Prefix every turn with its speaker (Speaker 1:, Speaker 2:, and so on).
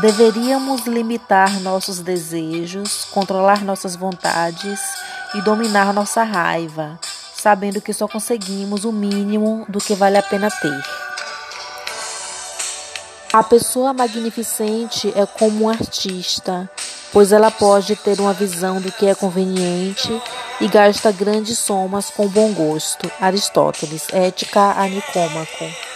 Speaker 1: Deveríamos limitar nossos desejos, controlar nossas vontades e dominar nossa raiva, sabendo que só conseguimos o mínimo do que vale a pena ter. A pessoa magnificente é como um artista, pois ela pode ter uma visão do que é conveniente e gasta grandes somas com bom gosto. Aristóteles, Ética a Nicômaco.